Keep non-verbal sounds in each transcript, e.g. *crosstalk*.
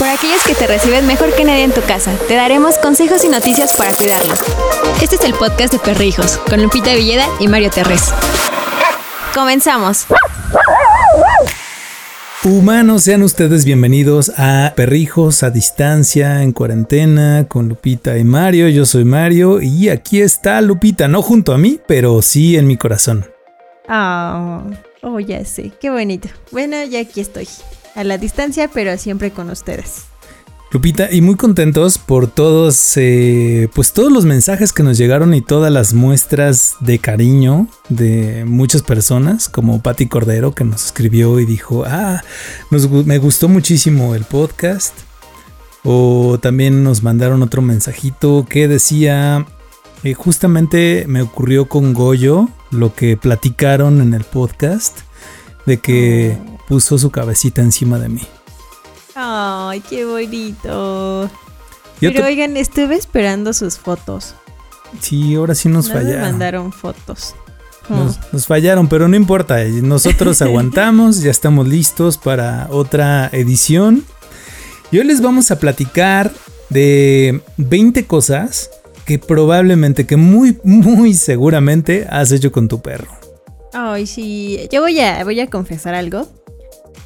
por aquellos que te reciben mejor que nadie en tu casa. Te daremos consejos y noticias para cuidarlos. Este es el podcast de Perrijos, con Lupita Villeda y Mario Terrés. Comenzamos. Humanos, sean ustedes bienvenidos a Perrijos a distancia, en cuarentena, con Lupita y Mario. Yo soy Mario y aquí está Lupita, no junto a mí, pero sí en mi corazón. Oh, oh, ya sé, qué bonito. Bueno, ya aquí estoy, a la distancia, pero siempre con ustedes. Lupita, y muy contentos por todos, eh, pues todos los mensajes que nos llegaron y todas las muestras de cariño de muchas personas, como Patti Cordero, que nos escribió y dijo, ah, me gustó muchísimo el podcast. O también nos mandaron otro mensajito que decía, eh, justamente me ocurrió con Goyo lo que platicaron en el podcast, de que oh. Puso su cabecita encima de mí. Ay, qué bonito. Pero oigan, estuve esperando sus fotos. Sí, ahora sí nos fallaron. Me mandaron fotos. Nos, mm. nos, fallaron, pero no importa. Nosotros *laughs* aguantamos, ya estamos listos para otra edición. Y hoy les vamos a platicar de 20 cosas que probablemente, que muy, muy seguramente has hecho con tu perro. Ay, sí. Yo voy a, voy a confesar algo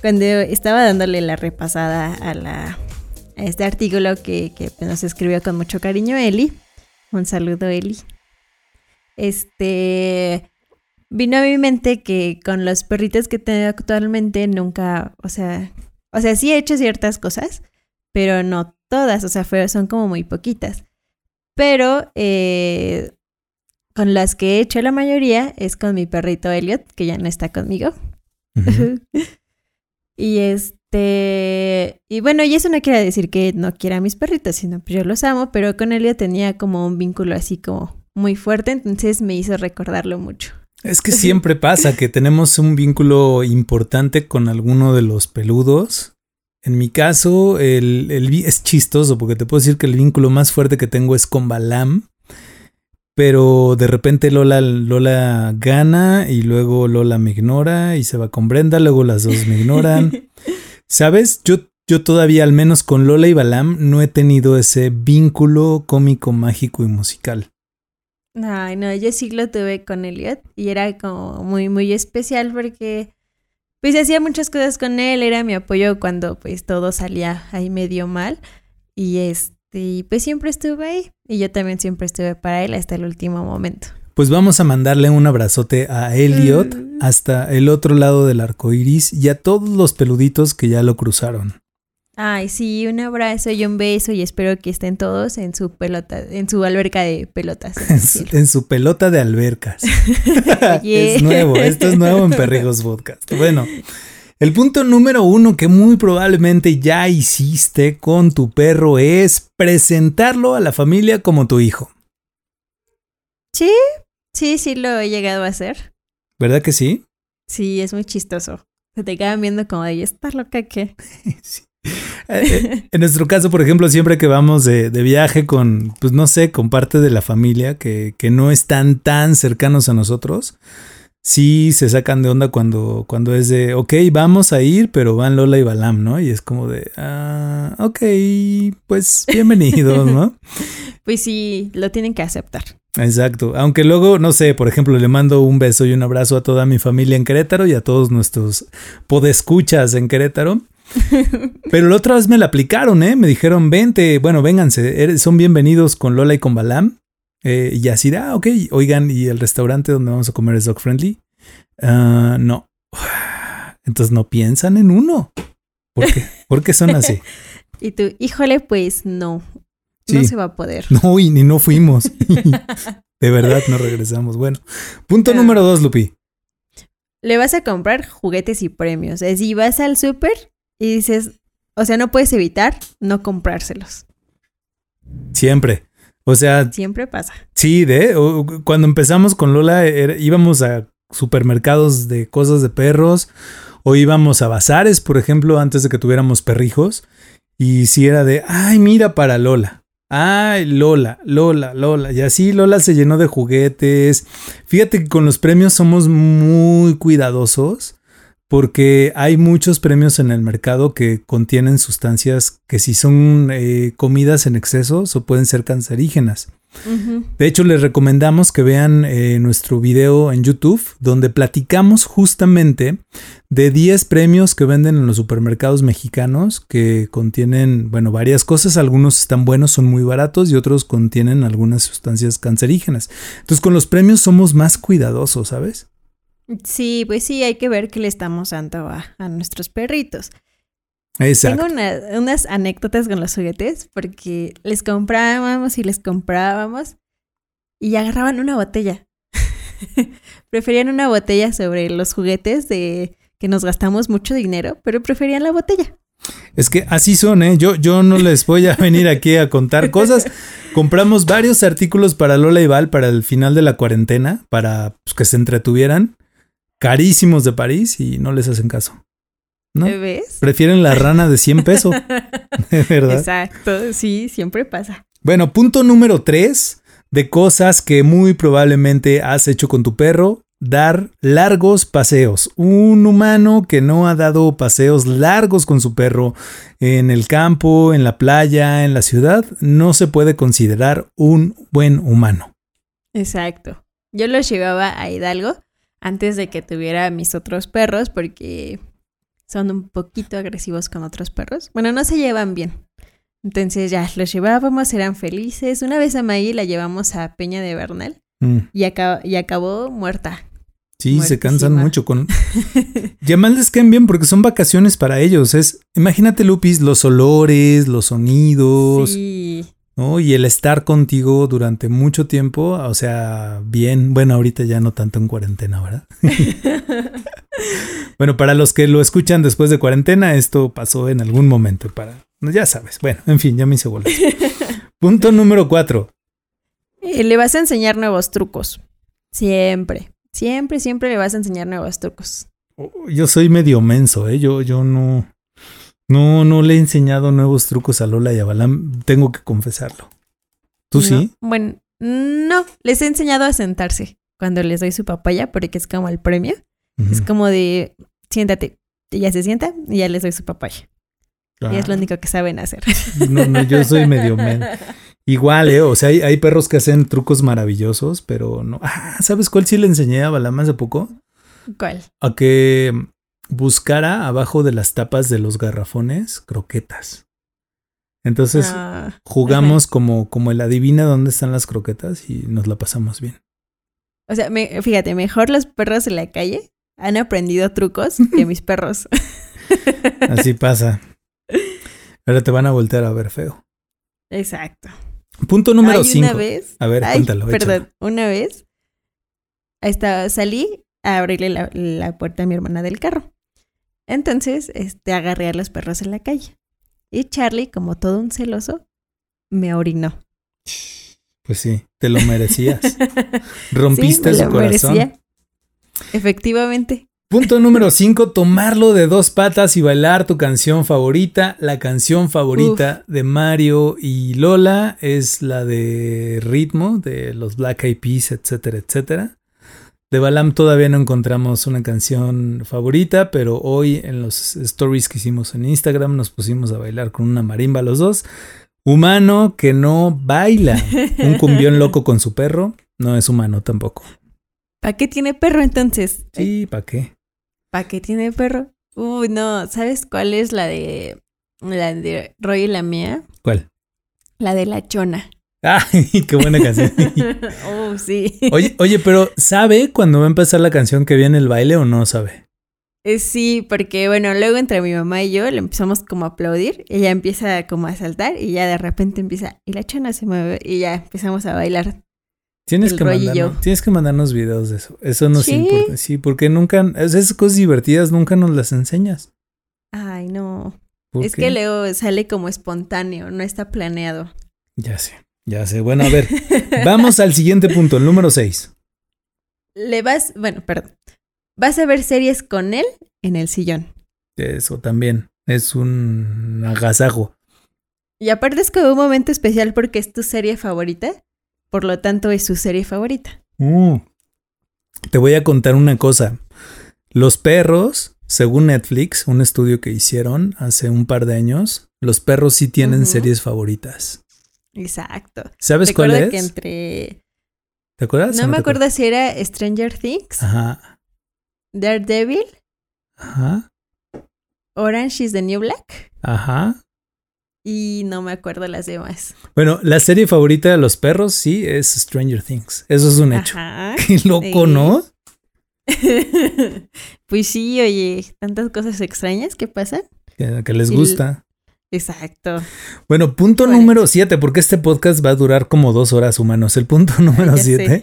cuando estaba dándole la repasada a, la, este artículo que, nos escribió con mucho cariño Eli, un saludo Eli, este, vino a mi mente que con los perritos que tengo actualmente nunca, o sea, o sea, sí he hecho ciertas cosas, pero no todas, o sea, son como muy poquitas. Pero eh, con las que he hecho la mayoría es con mi perrito Elliot, que ya no está conmigo. *laughs* Y este, y bueno, y eso no quiere decir que no quiera a mis perritos, sino que yo los amo, pero con ya tenía como un vínculo así como muy fuerte, entonces me hizo recordarlo mucho. Es que siempre *laughs* pasa que tenemos un vínculo importante con alguno de los peludos. En mi caso, el, el, es chistoso porque te puedo decir que el vínculo más fuerte que tengo es con Balam pero de repente Lola, Lola gana y luego Lola me ignora y se va con Brenda, luego las dos me ignoran. *laughs* ¿Sabes? Yo, yo todavía, al menos con Lola y Balam, no he tenido ese vínculo cómico, mágico y musical. Ay, no, yo sí lo tuve con Elliot y era como muy, muy especial porque pues hacía muchas cosas con él, era mi apoyo cuando pues todo salía ahí medio mal y este y pues siempre estuve ahí. Y yo también siempre estuve para él hasta el último momento. Pues vamos a mandarle un abrazote a Elliot mm. hasta el otro lado del arco iris y a todos los peluditos que ya lo cruzaron. Ay, sí, un abrazo y un beso y espero que estén todos en su pelota, en su alberca de pelotas. En, *laughs* su, pelota de albercas. *laughs* es nuevo, esto es nuevo en *laughs* Perrijos Podcast. Bueno, el punto número uno que muy probablemente ya hiciste con tu perro es presentarlo a la familia como tu hijo. Sí, sí, sí lo he llegado a hacer. ¿Verdad que sí? Sí, es muy chistoso. Se te quedan viendo como de, ¿está loca qué? *laughs* sí. Eh, eh, en nuestro caso, por ejemplo, siempre que vamos de, viaje con, pues no sé, con parte de la familia que, que no están tan cercanos a nosotros, sí se sacan de onda cuando, cuando es de, ok, vamos a ir, pero van Lola y Balam, ¿no? Y es como de, ah, ok, pues *laughs* bienvenidos, ¿no? pues sí, lo tienen que aceptar. Exacto, aunque luego, no sé, por ejemplo, le mando un beso y un abrazo a toda mi familia en Querétaro y a todos nuestros podescuchas en Querétaro. *laughs* Pero la otra vez me la aplicaron, ¿eh? Me dijeron, vente, bueno, vénganse, son bienvenidos con Lola y con Balam. Eh, y así, ah, ok, oigan, ¿y el restaurante donde vamos a comer es dog friendly? Ah, no. *sighs* Entonces no piensan en uno. ¿Por qué? *laughs* ¿Por qué son así? y tú, híjole, pues no. No se va a poder. No, y ni no fuimos. *laughs* *laughs* de verdad no regresamos. Bueno, punto número dos, Lupi. Le vas a comprar juguetes y premios. Es si vas al súper y dices, o sea, no puedes evitar no comprárselos. Siempre. O sea. Siempre pasa. Sí, de. Cuando empezamos con Lola, íbamos a supermercados de cosas de perros. O íbamos a bazares, por ejemplo, antes de que tuviéramos perrijos. Y si era de, ay, mira para Lola. Ay, Lola, Lola, Lola. Y así Lola se llenó de juguetes. Fíjate que con los premios somos muy cuidadosos porque hay muchos premios en el mercado que contienen sustancias que si son eh, comidas en exceso o pueden ser cancerígenas. De hecho, les recomendamos que vean eh, nuestro video en YouTube, donde platicamos justamente de 10 premios que venden en los supermercados mexicanos que contienen, bueno, varias cosas. Algunos están buenos, son muy baratos y otros contienen algunas sustancias cancerígenas. Entonces, con los premios somos más cuidadosos, ¿sabes? Sí, pues sí, hay que ver qué le estamos dando a, nuestros perritos. Exacto. Tengo unas anécdotas con los juguetes porque les comprábamos y les comprábamos y agarraban una botella. *laughs* preferían una botella sobre los juguetes de que nos gastamos mucho dinero, pero preferían la botella. Es que así son, ¿eh? Yo, yo no les voy a venir aquí a contar cosas. Compramos varios artículos para Lola y Val para el final de la cuarentena, para pues, que se entretuvieran carísimos de París y no les hacen caso. ¿No? ¿Ves? Prefieren la rana de 100 pesos. *laughs* *laughs* ¿Verdad? Exacto, sí, siempre pasa. Bueno, punto número 3 de cosas que muy probablemente has hecho con tu perro. Dar largos paseos. Un humano que no ha dado paseos largos con su perro en el campo, en la playa, en la ciudad, no se puede considerar un buen humano. Exacto. Yo lo llevaba a Hidalgo antes de que tuviera mis otros perros porque son un poquito agresivos con otros perros. Bueno, no se llevan bien. Entonces ya los llevábamos, eran felices. Una vez a Maggie la llevamos a Peña de Bernal mm. y, y acabó muerta. Sí, se cansan mucho con. *laughs* ya más les caen bien porque son vacaciones para ellos. Es, imagínate, Lupis, los olores, los sonidos. Sí. ¿No? Y el estar contigo durante mucho tiempo, o sea, bien, bueno, ahorita ya no tanto en cuarentena, ¿verdad? *laughs* bueno, para los que lo escuchan después de cuarentena, esto pasó en algún momento, para, ya sabes, bueno, en fin, ya me hice bolas. *laughs* Punto número cuatro. Eh, le vas a enseñar nuevos trucos. Siempre, siempre, siempre le vas a enseñar nuevos trucos. Oh, yo soy medio menso, ¿eh? Yo, yo no, no, no le he enseñado nuevos trucos a Lola y a Balam, tengo que confesarlo. ¿Tú sí? Bueno, no, les he enseñado a sentarse cuando les doy su papaya, porque es como el premio. Es como de, siéntate, ya se sienta y ya les doy su papaya. Y es lo ah. único que saben hacer. No, no, yo soy *laughs* medio men. Igual, ¿eh? O sea, hay, hay, perros que hacen trucos maravillosos, pero no. Ah, ¿sabes cuál sí le enseñé a Balam hace poco? ¿Cuál? A que buscara abajo de las tapas de los garrafones croquetas. Entonces ah, jugamos como, como el adivina dónde están las croquetas y nos la pasamos bien. O sea, fíjate, mejor los perros en la calle han aprendido trucos que *laughs* mis perros. Así pasa. Ahora te van a voltear a ver feo. Exacto. Punto número 5. A ver, cuéntalo. Perdón, una vez estaba, salí a abrirle la, puerta a mi hermana del carro. Entonces, este, agarré a los perros en la calle. Y Charlie, como todo un celoso, me orinó. Pues sí, te lo merecías. *laughs* Rompiste su corazón. Efectivamente. Punto número 5, tomarlo de dos patas y bailar tu canción favorita. La canción favorita de Mario y Lola es la de ritmo de los Black Eyed Peas, etcétera, etcétera. De Balam todavía no encontramos una canción favorita, pero hoy en los stories que hicimos en Instagram nos pusimos a bailar con una marimba los dos. Humano que no baila. Un *laughs* cumbión loco con su perro no es humano tampoco. ¿Para qué tiene perro entonces? Sí, ¿para qué? ¿Para qué tiene perro? Uy, no, ¿sabes cuál es la de la de Roy y la mía? ¿Cuál? La de la chona. ¡Ay, qué buena canción! *laughs* oh, sí. Oye, oye, pero ¿sabe cuando va a empezar la canción que viene el baile o no sabe? Eh, sí, porque bueno, luego entre mi mamá y yo le empezamos como a aplaudir, ella empieza como a saltar y ya de repente empieza, y la chana se mueve y ya empezamos a bailar. Tienes que, mandarnos, tienes que mandarnos videos de eso. Eso nos importa. Sí, porque nunca, esas cosas divertidas nunca nos las enseñas. Ay, no. Es que luego sale como espontáneo, no está planeado. Ya sé. Ya sé. Bueno, a ver. vamos al siguiente punto, el número 6. Le vas, bueno, perdón. Vas a ver series con él en el sillón. Eso también. Es un agasajo. Y aparte es como un momento especial porque es tu serie favorita. Por lo tanto, es su serie favorita. Uh, te voy a contar una cosa. Los perros según Netflix, un estudio que hicieron hace un par de años, los perros sí tienen series favoritas. Exacto. ¿Sabes cuál es? que entre... ¿Te acuerdas? No me acuerdo si era Stranger Things, Ajá, Daredevil, ajá, Orange is the New Black ajá. y no me acuerdo las demás. Bueno, la serie favorita de los perros sí es Stranger Things. Eso es un hecho. Ajá. *laughs* Qué loco, Sí. ¿no? *laughs* pues sí, oye, tantas cosas extrañas que pasan. Que, que les Y- gusta. Exacto. Bueno, punto Bueno. número 7, porque este podcast va a durar como dos horas humanos. El punto *laughs* número 7.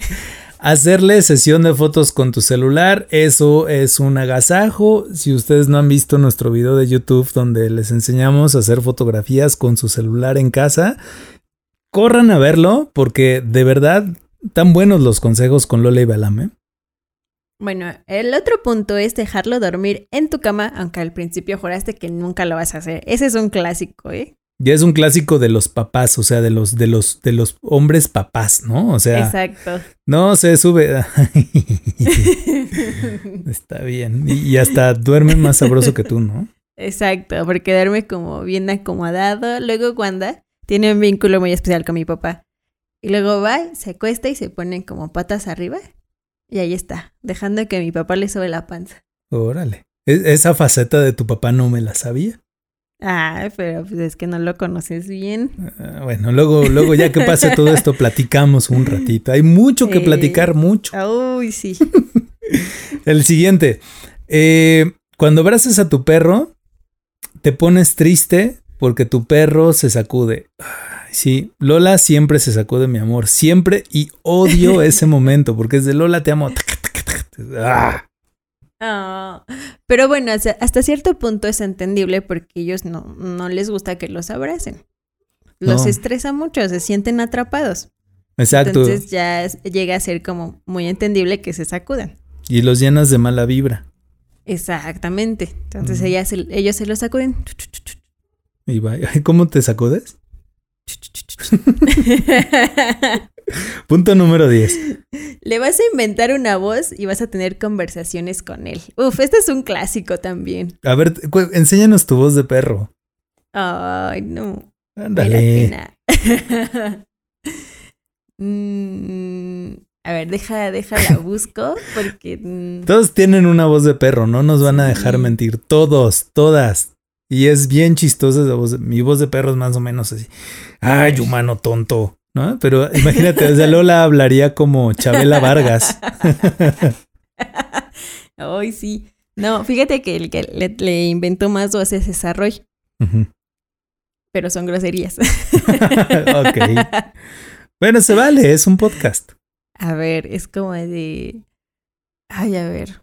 Hacerle sesión de fotos con tu celular, eso es un agasajo. Si ustedes no han visto nuestro video de YouTube donde les enseñamos a hacer fotografías con su celular en casa, corran a verlo porque de verdad tan buenos los consejos con Lola y Balame. Bueno, el otro punto es dejarlo dormir en tu cama, aunque al principio juraste que nunca lo vas a hacer. Ese es un clásico, ¿eh? Ya es un clásico de los papás, o sea, de los de los de los hombres papás, ¿no? O sea, Exacto. no se sube. *laughs* Está bien. Y, hasta duerme más sabroso que tú, ¿no? Exacto, porque duerme como bien acomodado. Luego Wanda tiene un vínculo muy especial con mi papá. Y luego va, se acuesta y se pone como patas arriba. Y ahí está, dejando que mi papá le sube la panza. Órale. E- Esa faceta de tu papá no me la sabía. Ah, pero pues es que no lo conoces bien. Ah, Bueno, luego, luego ya que pase todo *laughs* esto, platicamos un ratito. Hay mucho que Eh. platicar, mucho. Uy, sí. *laughs* El siguiente. Eh, cuando abrazas a tu perro, te pones triste porque tu perro se sacude. Sí, Lola siempre se sacude, mi amor. Siempre y odio *laughs* ese momento porque es de Lola, te amo. Ah, Ah, pero bueno, hasta, hasta cierto punto es entendible porque ellos no, no les gusta que los abracen. Los No. estresa mucho, se sienten atrapados. Exacto. Entonces ya llega a ser como muy entendible que se sacudan. Y los llenas de mala vibra. Exactamente. Entonces Ujú. ellas ellos se los sacuden. Y va- *laughs* ¿Cómo te sacudes? *laughs* Punto número 10. Le vas a inventar una voz y vas a tener conversaciones con él. Uf, este es un clásico también. A ver, enséñanos tu voz de perro. Ay, no. Ándale. *laughs* Mm, a ver, deja, deja la busco porque mm, Todos tienen una voz de perro, no nos van a dejar mentir. Todos, todas. Y es bien chistosa esa voz. Mi voz de perro es más o menos así. Ay, humano tonto. ¿No? Pero *laughs* imagínate, sea, Lola hablaría como Chabela Vargas. *laughs* Ay, sí. No, fíjate que el que le, le inventó más voces es a Roy, pero son groserías. *laughs* ok. Bueno, se vale, es un podcast. A ver, es como de. Ay, a ver.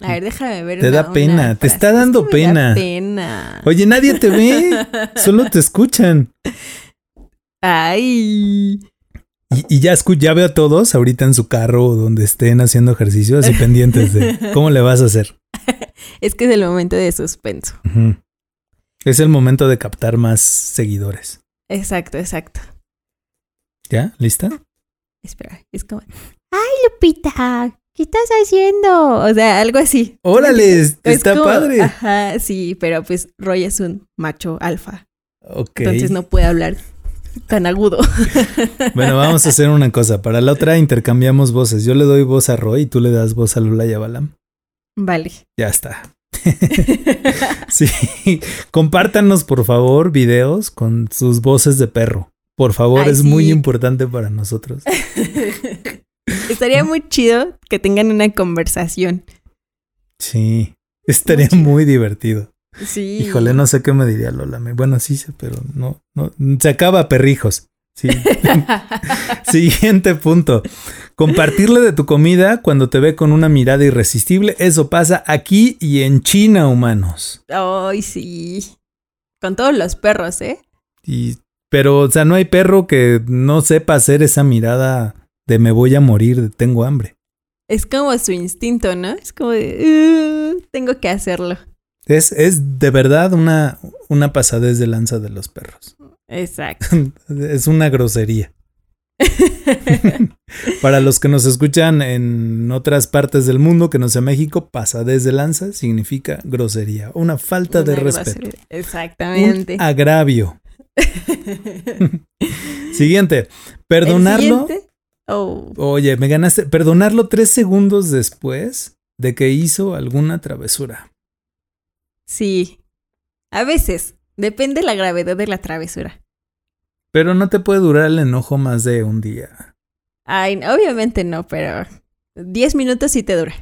A ver, déjame ver. Te una- da pena, una te está Es que dando pena. Da pena. Oye, nadie te ve, *laughs* solo te escuchan. Ay. Y, y ya, escu- ya veo a todos ahorita en su carro o donde estén haciendo ejercicio, así pendientes de *laughs* cómo le vas a hacer. Es que es el momento de suspenso. Es el momento de captar más seguidores. Exacto, exacto. ¿Ya? ¿Lista? Espera, es como. ¡Ay, Lupita! ¿Qué estás haciendo? O sea, algo así. ¡Órale! *laughs* Es Está como- padre. Ajá, sí, pero pues Roy es un macho alfa. Ok. Entonces no puede hablar tan agudo. *laughs* Bueno, vamos a hacer una cosa. Para la otra intercambiamos voces. Yo le doy voz a Roy y tú le das voz a Lula y a Balam. Vale. Ya está. *laughs* Sí. Compártanos, por favor, videos con sus voces de perro. Por favor, Ay, es muy importante para nosotros. Estaría muy chido que tengan una conversación. Sí. Estaría Muy divertido. Sí. Híjole, no sé qué me diría Lola. Bueno, sí sé, pero no, no. Se acaba perrijos. Sí. *laughs* Siguiente punto. Compartirle de tu comida cuando te ve con una mirada irresistible. Eso pasa aquí y en China, humanos. Ay, sí. Con todos los perros, ¿eh? Y, pero, o sea, no hay perro que no sepa hacer esa mirada de me voy a morir, de tengo hambre. Es como su instinto, ¿no? Es como de, "Uh, tengo que hacerlo. Es, es de verdad una, una pasadez de lanza de los perros. Exacto. *laughs* Es una grosería. *laughs* Para los que nos escuchan en otras partes del mundo que no sea México, pasa desde lanza significa grosería, una falta de respeto. Exactamente. un agravio. *laughs* Siguiente, ¿El perdonarlo. siguiente? Oh, Oye, me ganaste. Perdonarlo tres segundos después de que hizo alguna travesura. sí. A veces. Depende la gravedad de la travesura. Pero no te puede durar el enojo más de un día. Ay, obviamente no, pero 10 minutos sí te dura.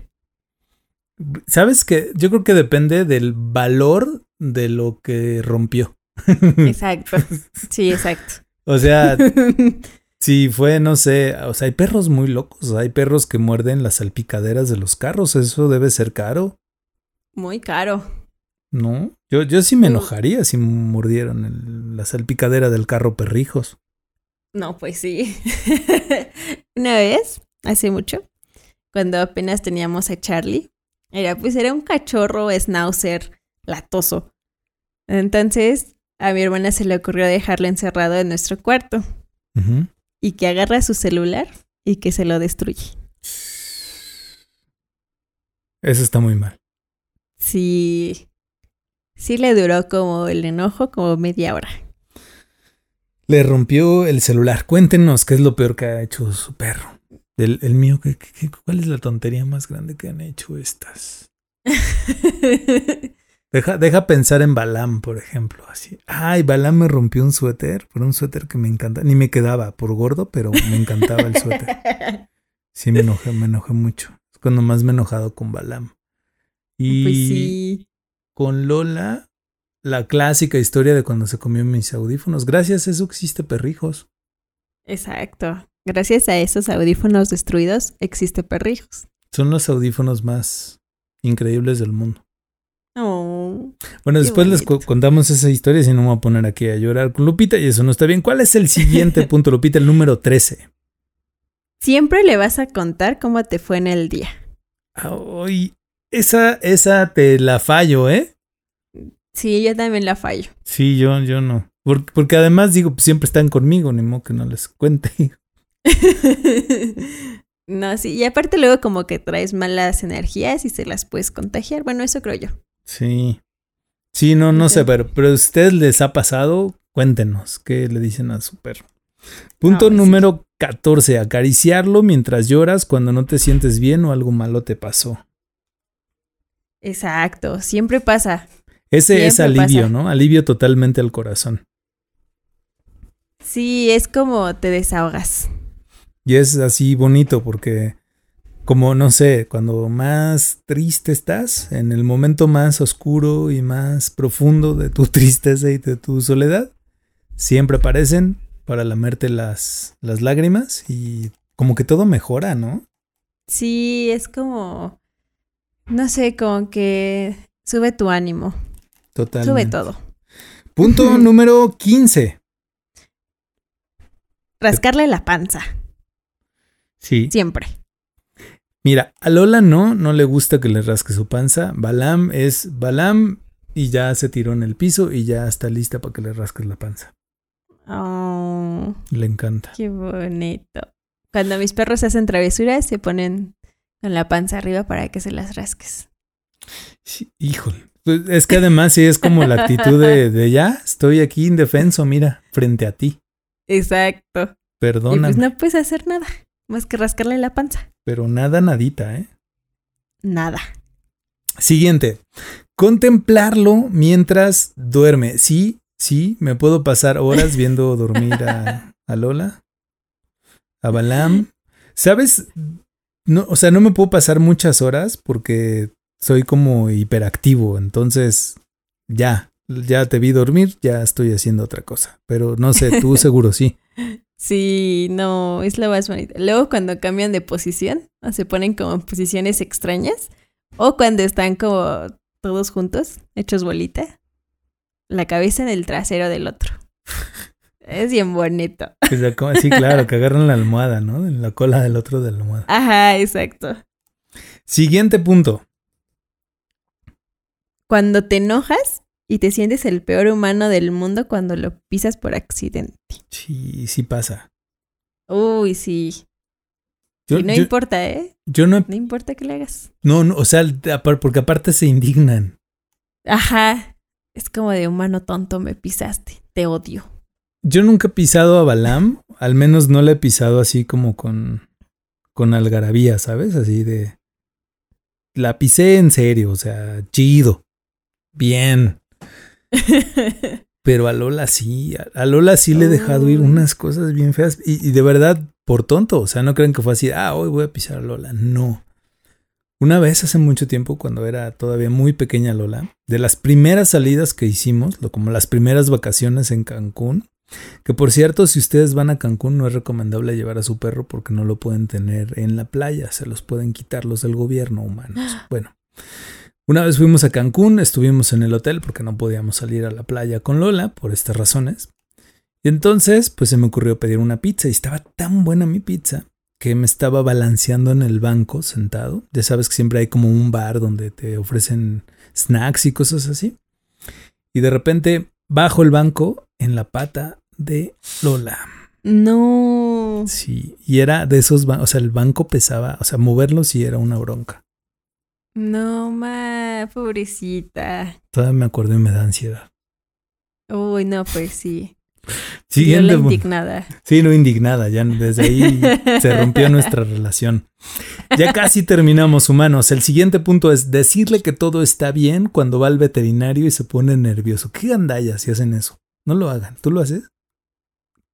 ¿Sabes qué? Yo creo que depende del valor de lo que rompió. *laughs* Exacto. Sí, exacto. O sea, *laughs* si fue, no sé, o sea, hay perros muy locos, hay perros que muerden las salpicaderas de los carros, eso debe ser caro, Muy caro. ¿no? Yo, yo sí me enojaría si mordieran el- la salpicadera del carro perrijos. No, pues sí. *laughs* Una vez, hace mucho, cuando apenas teníamos a Charlie, era pues era un cachorro schnauzer latoso. Entonces, a mi hermana se le ocurrió dejarlo encerrado en nuestro cuarto Ujú. Y que agarra su celular y que se lo destruye. Eso está muy mal. Sí. Sí le duró como el enojo como media hora. Le rompió el celular. Cuéntenos qué es lo peor que ha hecho su perro. El, el mío, ¿qué- ¿cuál es la tontería más grande que han hecho estas? *laughs* Deja, deja pensar en Balam, por ejemplo. Así. Ay, Balam me rompió un suéter, por un suéter que me encanta. Ni me quedaba por gordo, pero me encantaba el suéter. *laughs* Sí, me enojé, me enojé mucho. Es cuando más me he enojado con Balam. Y Pues sí. con Lola, la clásica historia de cuando se comió mis audífonos. Gracias a eso existe perrijos. Exacto. Gracias a esos audífonos destruidos existe perrijos. Son los audífonos más increíbles del mundo. Oh. Bueno, después les co- contamos esa historia, si no me voy a poner aquí a llorar con Lupita y eso no está bien. ¿Cuál es el siguiente *laughs* punto, Lupita? El número 13. Siempre le vas a contar cómo te fue en el día. Ay, esa, esa te la fallo, ¿eh? Sí, yo también la fallo. Sí, yo, yo no. Porque, porque además digo, pues, siempre están conmigo, ni modo que no les cuente. *laughs* no, sí. Y aparte luego como que traes malas energías y se las puedes contagiar. Bueno, eso creo yo. Sí. Sí, no, no sé, pero, pero a ustedes les ha pasado, cuéntenos qué le dicen a su perro. Punto sí. número 14. Acariciarlo mientras lloras cuando no te sientes bien o algo malo te pasó. Exacto. Siempre pasa. Ese es alivio, pasa. ¿no? Alivio totalmente al corazón. Sí, es como te desahogas. Y es así bonito porque, como no sé, cuando más triste estás, en el momento más oscuro y más profundo de tu *laughs* tristeza y de tu soledad, siempre aparecen para lamerte las, las lágrimas y como que todo mejora, ¿no? Sí, es como, no sé, como que sube tu ánimo, Totalmente. sube todo. Punto número 15. Rascarle la panza, Sí. siempre. Mira, a Lola no, no le gusta que le rasque su panza. Balam es Balam y ya se tiró en el piso y ya está lista para que le rasques la panza. Oh, Le encanta. qué bonito. Cuando mis perros hacen travesuras, se ponen con la panza arriba para que se las rasques. Sí, híjole. Pues es que además sí es como la actitud de, de ya, estoy aquí indefenso, mira, frente a ti. Exacto. Y Perdóname, pues no puedes hacer nada, más que rascarle la panza. Pero nada, nadita, ¿eh? Nada. Siguiente. Contemplarlo mientras duerme. Sí, sí, me puedo pasar horas *laughs* viendo dormir a, a Lola, a Balam. ¿Sabes? No, o sea, no me puedo pasar muchas horas porque soy como hiperactivo. Entonces, ya, ya te vi dormir, ya estoy haciendo otra cosa. Pero no sé, tú *laughs* seguro sí. Sí, no, es lo más bonito. Luego cuando cambian de posición, o se ponen como en posiciones extrañas, o cuando están como todos juntos, hechos bolita, la cabeza en el trasero del otro. *laughs* Es bien bonito. *laughs* Sí, claro, que agarran la almohada, ¿no? En la cola del otro de la almohada. Ajá, exacto. Siguiente punto. Cuando te enojas y te sientes el peor humano del mundo cuando lo pisas por accidente. Sí, sí pasa. Uy, sí. y no importa, ¿eh? Yo no... No importa que le hagas. No, no, o sea, porque aparte se indignan. Ajá. Es como de humano tonto, me pisaste. Te odio. Yo nunca he pisado a Balam, al menos no le he pisado así como con, con algarabía, ¿sabes? Así de... La pisé en serio, o sea, chido. Bien. *laughs* Pero a Lola sí, a Lola sí le he dejado ir unas cosas bien feas y, de verdad por tonto, o sea, no creen que fue así, ah, hoy voy a pisar a Lola, no. Una vez hace mucho tiempo, cuando era todavía muy pequeña Lola, de las primeras salidas que hicimos, como las primeras vacaciones en Cancún, que por cierto, si ustedes van a Cancún no es recomendable llevar a su perro porque no lo pueden tener en la playa, se los pueden quitar los del gobierno humanos. *gasps* Bueno, una vez fuimos a Cancún, estuvimos en el hotel porque no podíamos salir a la playa con Lola por estas razones. Y entonces, pues se me ocurrió pedir una pizza y estaba tan buena mi pizza que me estaba balanceando en el banco sentado. Ya sabes que siempre hay como un bar donde te ofrecen snacks y cosas así. Y de repente bajo el banco en la pata de Lola. No. Sí, y era de esos, o sea, el banco pesaba, o sea, moverlo sí era una bronca. No, ma, pobrecita. Todavía me acuerdo y me da ansiedad. Uy, no, pues sí. Siguiente. indignada. Sí, no indignada. Ya desde ahí *laughs* se rompió nuestra relación. Ya casi terminamos, humanos. El siguiente punto es decirle que todo está bien cuando va al veterinario y se pone nervioso. ¿Qué gandallas si hacen eso? No lo hagan. ¿Tú lo haces?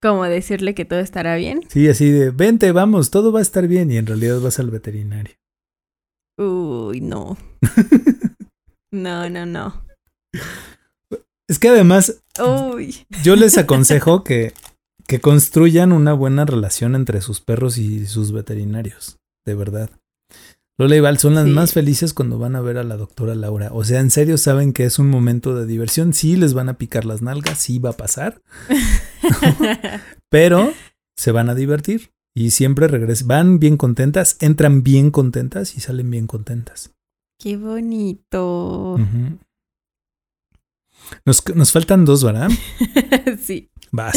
¿Cómo decirle que todo estará bien? Sí, así de, vente, vamos, todo va a estar bien y en realidad vas al veterinario. Uy, no. *laughs* no, no, no. Es que además, Uy. yo les aconsejo *laughs* que, que construyan una buena relación entre sus perros y sus veterinarios, de verdad. Lola y Val son las más felices cuando van a ver a la doctora Laura. O sea, en serio saben que es un momento de diversión. Sí, les van a picar las nalgas, sí va a pasar. *laughs* Pero se van a divertir. Y siempre regresan, van bien contentas, entran bien contentas y salen bien contentas. Qué bonito. nos, nos, faltan dos, ¿verdad? *laughs* sí. Vas.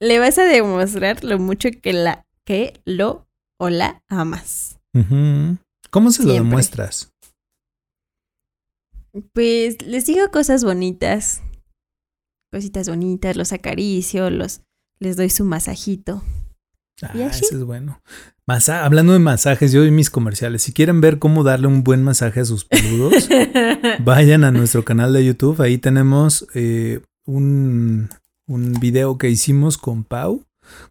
Le vas a demostrar lo mucho que la que lo o la amas. ¿Cómo se lo demuestras? Pues les digo cosas bonitas. Cositas bonitas, los acaricio, los les doy su masajito. Ah, eso es bueno. hablando de masajes, yo vi mis comerciales. Si quieren ver cómo darle un buen masaje a sus peludos, *laughs* vayan a nuestro canal de YouTube. Ahí tenemos eh, un, un video que hicimos con Pau,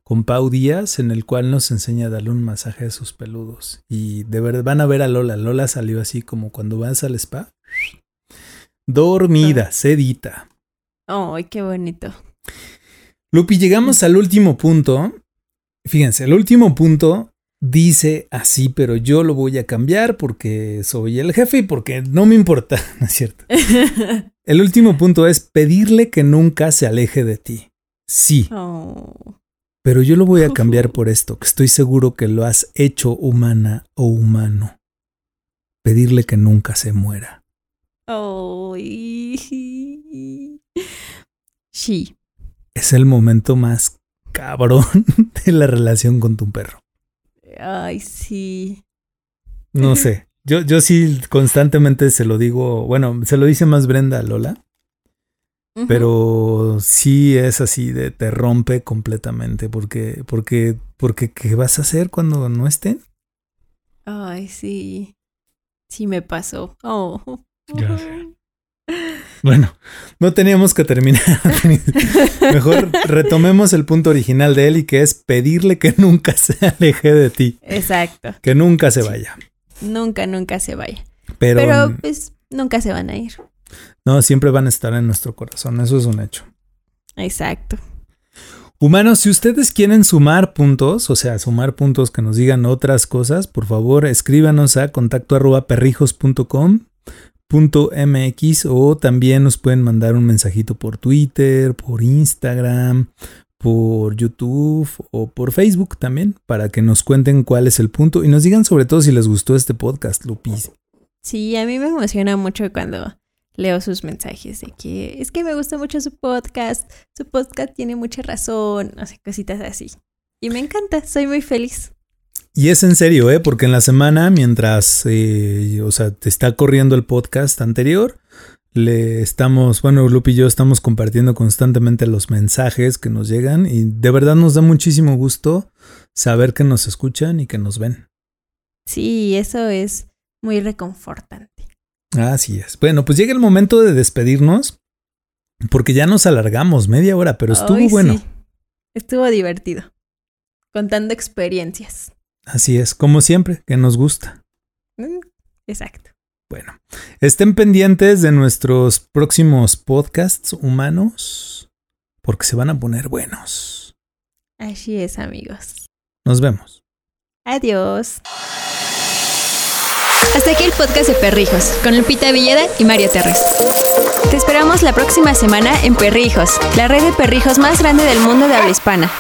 con Pau Díaz, en el cual nos enseña a darle un masaje a sus peludos. Y de verdad van a ver a Lola. Lola salió así como cuando vas al spa. Dormida, sedita. ¡Ay, qué bonito! Lupi, llegamos al último punto Fíjense, el último punto dice así, pero yo lo voy a cambiar porque soy el jefe y porque no me importa, *laughs* ¿no es cierto? *laughs* el último punto es pedirle que nunca se aleje de ti. Sí. Oh. Pero yo lo voy a cambiar *laughs* por esto, que estoy seguro que lo has hecho humana o humano. Pedirle que nunca se muera. Oh. Sí. Es el momento más cabrón *laughs* de la relación con tu perro. Ay, sí. No *laughs* sé. Yo, yo sí constantemente se lo digo, bueno, se lo dice más Brenda a Lola. Pero sí es así de te rompe completamente porque porque porque qué vas a hacer cuando no estén? Ay, sí. Sí me pasó. Oh. Ya sé. Bueno, no teníamos que terminar. *laughs* Mejor retomemos el punto original de él y que es pedirle que nunca se aleje de ti. Exacto. Que nunca se vaya. Nunca, nunca se vaya. Pero, Pero pues nunca se van a ir. No, siempre van a estar en nuestro corazón. Eso es un hecho. Exacto. Humanos, si ustedes quieren sumar puntos, o sea, sumar puntos que nos digan otras cosas, por favor escríbanos a contacto arroba perrijos.com .mx o también nos pueden mandar un mensajito por Twitter, por Instagram, por YouTube o por Facebook también para que nos cuenten cuál es el punto y nos digan sobre todo si les gustó este podcast, Lupis. Sí, a mí me emociona mucho cuando leo sus mensajes de que es que me gusta mucho su podcast, su podcast tiene mucha razón, no sé, cositas así. Y me encanta, soy muy feliz. Y es en serio, ¿eh? Porque en la semana, mientras, eh, o sea, te está corriendo el podcast anterior, le estamos, bueno, Lupi y yo estamos compartiendo constantemente los mensajes que nos llegan y de verdad nos da muchísimo gusto saber que nos escuchan y que nos ven. Sí, eso es muy reconfortante. Así es. Bueno, pues llega el momento de despedirnos porque ya nos alargamos media hora, pero estuvo bueno. Estuvo divertido. Contando experiencias. Así es, como siempre, que nos gusta. Mm, exacto. Bueno, estén pendientes de nuestros próximos podcasts humanos porque se van a poner buenos. Así es, amigos. Nos vemos. Adiós. Hasta aquí el podcast de Perrijos, con Lupita Villeda y Mario Terres. Te esperamos la próxima semana en Perrijos, la red de perrijos más grande del mundo de habla hispana.